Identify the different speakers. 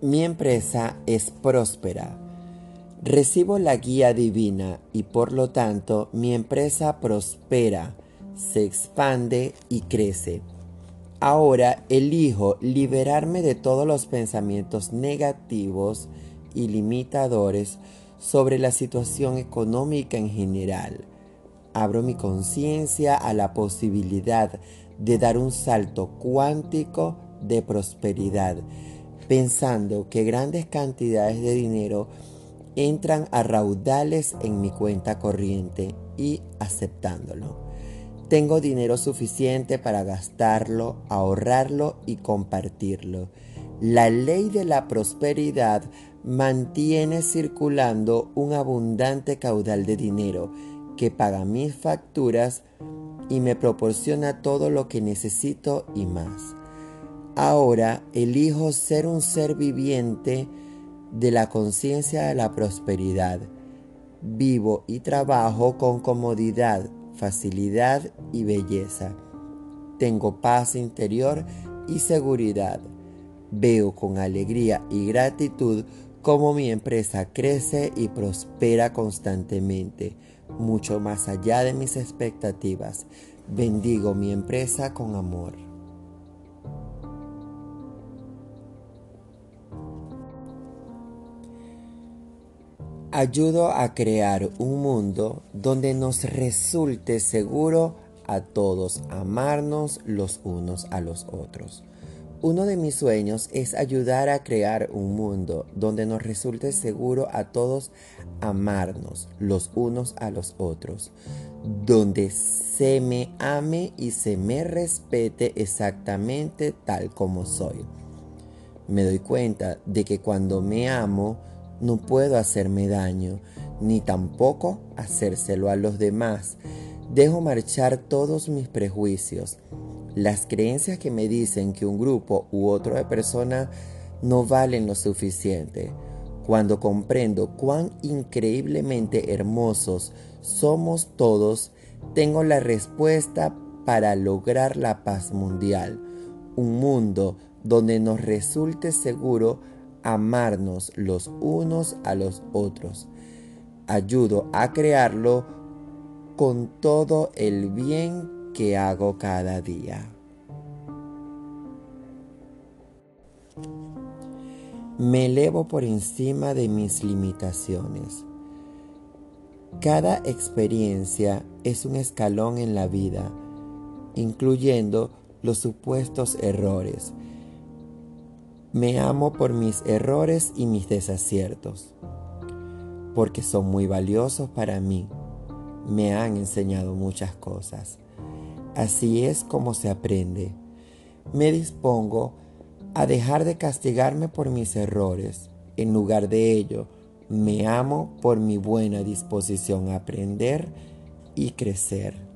Speaker 1: Mi empresa es próspera. Recibo la guía divina y por lo tanto mi empresa prospera, se expande y crece. Ahora elijo liberarme de todos los pensamientos negativos y limitadores sobre la situación económica en general. Abro mi conciencia a la posibilidad de dar un salto cuántico de prosperidad pensando que grandes cantidades de dinero entran a raudales en mi cuenta corriente y aceptándolo. Tengo dinero suficiente para gastarlo, ahorrarlo y compartirlo. La ley de la prosperidad mantiene circulando un abundante caudal de dinero que paga mis facturas y me proporciona todo lo que necesito y más. Ahora elijo ser un ser viviente de la conciencia de la prosperidad. Vivo y trabajo con comodidad, facilidad y belleza. Tengo paz interior y seguridad. Veo con alegría y gratitud cómo mi empresa crece y prospera constantemente, mucho más allá de mis expectativas. Bendigo mi empresa con amor. Ayudo a crear un mundo donde nos resulte seguro a todos amarnos los unos a los otros. Uno de mis sueños es ayudar a crear un mundo donde nos resulte seguro a todos amarnos los unos a los otros, donde se me ame y se me respete exactamente tal como soy. Me doy cuenta de que cuando me amo, no puedo hacerme daño, ni tampoco hacérselo a los demás. Dejo marchar todos mis prejuicios, las creencias que me dicen que un grupo u otro de personas no valen lo suficiente. Cuando comprendo cuán increíblemente hermosos somos todos, tengo la respuesta para lograr la paz mundial. Un mundo donde nos resulte seguro amarnos los unos a los otros. Ayudo a crearlo con todo el bien que hago cada día. Me elevo por encima de mis limitaciones. Cada experiencia es un escalón en la vida, incluyendo los supuestos errores me amo por mis errores y mis desaciertos, porque son muy valiosos para mí. Me han enseñado muchas cosas. Así es como se aprende. Me dispongo a dejar de castigarme por mis errores. En lugar de ello, me amo por mi buena disposición a aprender y crecer.